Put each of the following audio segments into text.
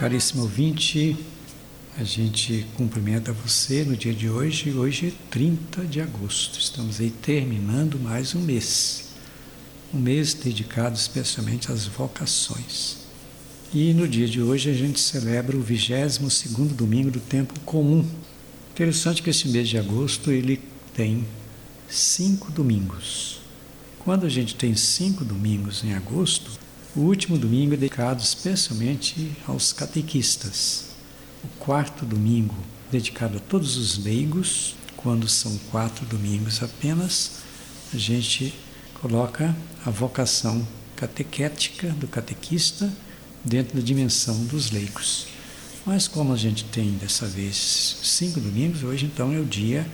Caríssimo ouvinte, a gente cumprimenta você no dia de hoje. Hoje é 30 de agosto. Estamos aí terminando mais um mês. Um mês dedicado especialmente às vocações. E no dia de hoje a gente celebra o 22 domingo do tempo comum. Interessante que esse mês de agosto ele tem cinco domingos. Quando a gente tem cinco domingos em agosto, o último domingo é dedicado especialmente aos catequistas. O quarto domingo dedicado a todos os leigos. Quando são quatro domingos apenas, a gente coloca a vocação catequética do catequista dentro da dimensão dos leigos. Mas como a gente tem dessa vez cinco domingos, hoje então é o dia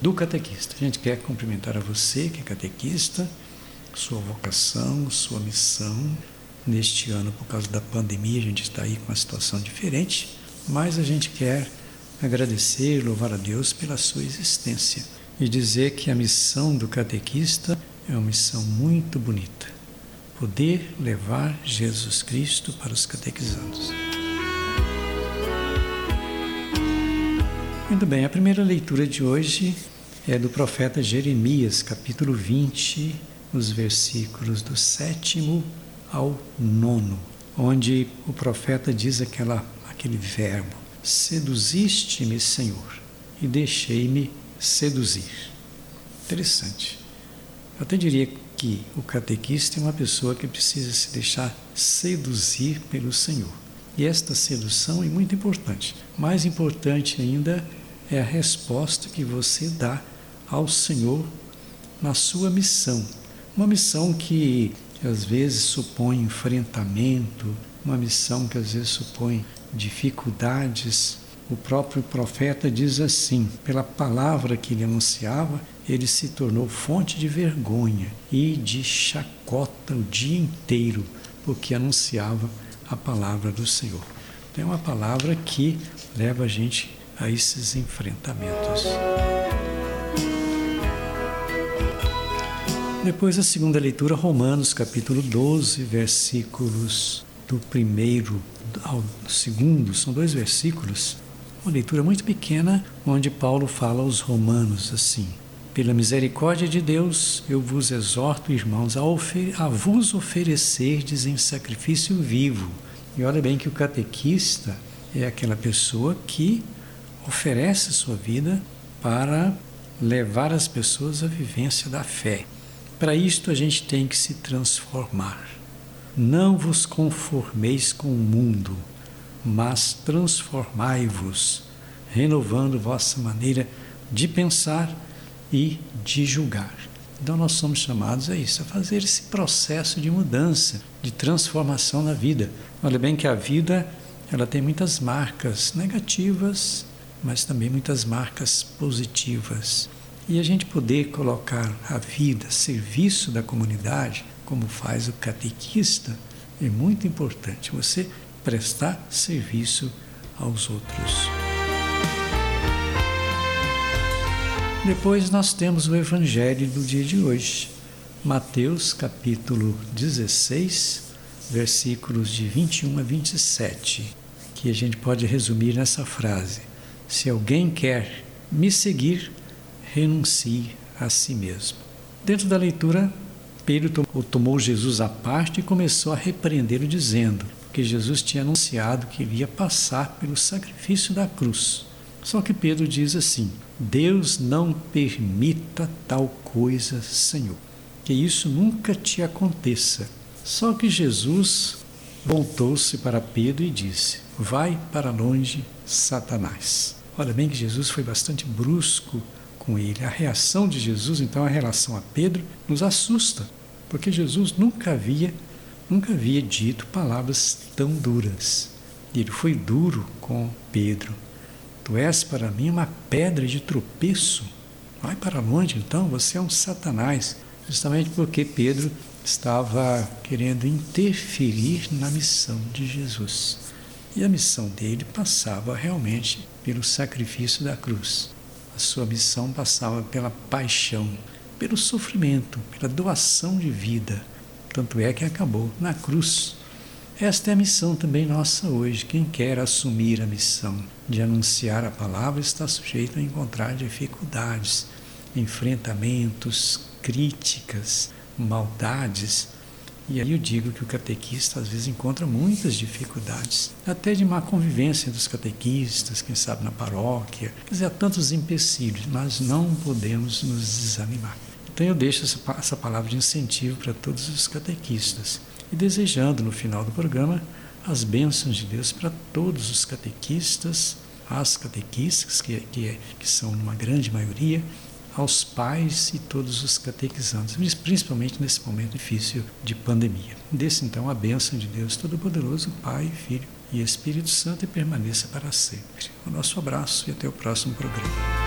do catequista. A gente quer cumprimentar a você que é catequista, sua vocação, sua missão, Neste ano, por causa da pandemia, a gente está aí com uma situação diferente, mas a gente quer agradecer e louvar a Deus pela sua existência e dizer que a missão do catequista é uma missão muito bonita poder levar Jesus Cristo para os catequizandos. Muito bem, a primeira leitura de hoje é do profeta Jeremias, capítulo 20, os versículos do sétimo ao nono, onde o profeta diz aquela, aquele verbo: Seduziste-me, Senhor, e deixei-me seduzir. Interessante. Eu até diria que o catequista é uma pessoa que precisa se deixar seduzir pelo Senhor. E esta sedução é muito importante. Mais importante ainda é a resposta que você dá ao Senhor na sua missão. Uma missão que que às vezes supõe enfrentamento, uma missão que às vezes supõe dificuldades. O próprio profeta diz assim: pela palavra que ele anunciava, ele se tornou fonte de vergonha e de chacota o dia inteiro, porque anunciava a palavra do Senhor. Então, é uma palavra que leva a gente a esses enfrentamentos. Depois a segunda leitura, Romanos capítulo 12, versículos do primeiro ao segundo, são dois versículos, uma leitura muito pequena, onde Paulo fala aos romanos assim: Pela misericórdia de Deus, eu vos exorto, irmãos, a, a vos oferecerdes em sacrifício vivo. E olha bem que o catequista é aquela pessoa que oferece sua vida para levar as pessoas à vivência da fé. Para isto a gente tem que se transformar. Não vos conformeis com o mundo, mas transformai-vos, renovando vossa maneira de pensar e de julgar. Então nós somos chamados a isso, a fazer esse processo de mudança, de transformação na vida. Olha bem que a vida ela tem muitas marcas negativas, mas também muitas marcas positivas. E a gente poder colocar a vida serviço da comunidade, como faz o catequista, é muito importante. Você prestar serviço aos outros. Depois nós temos o Evangelho do dia de hoje, Mateus capítulo 16, versículos de 21 a 27, que a gente pode resumir nessa frase: Se alguém quer me seguir, renuncie a si mesmo. Dentro da leitura, Pedro tomou Jesus à parte e começou a repreendê-lo, dizendo que Jesus tinha anunciado que ele ia passar pelo sacrifício da cruz. Só que Pedro diz assim: Deus não permita tal coisa, Senhor, que isso nunca te aconteça. Só que Jesus voltou-se para Pedro e disse: Vai para longe, Satanás. Olha bem que Jesus foi bastante brusco com ele. A reação de Jesus, então, a relação a Pedro, nos assusta, porque Jesus nunca havia, nunca havia dito palavras tão duras. Ele foi duro com Pedro. Tu és para mim uma pedra de tropeço. Vai para longe, então, você é um Satanás. Justamente porque Pedro estava querendo interferir na missão de Jesus. E a missão dele passava realmente pelo sacrifício da cruz. Sua missão passava pela paixão, pelo sofrimento, pela doação de vida. Tanto é que acabou na cruz. Esta é a missão também nossa hoje. Quem quer assumir a missão de anunciar a palavra está sujeito a encontrar dificuldades, enfrentamentos, críticas, maldades. E aí eu digo que o catequista às vezes encontra muitas dificuldades, até de má convivência dos catequistas, quem sabe na paróquia. Quer dizer, há tantos empecilhos, mas não podemos nos desanimar. Então eu deixo essa palavra de incentivo para todos os catequistas e desejando no final do programa as bênçãos de Deus para todos os catequistas, as catequistas, que, que, que são uma grande maioria, aos pais e todos os catequizantes, principalmente nesse momento difícil de pandemia. Desse então a bênção de Deus Todo-Poderoso, Pai, Filho e Espírito Santo e permaneça para sempre. O nosso abraço e até o próximo programa.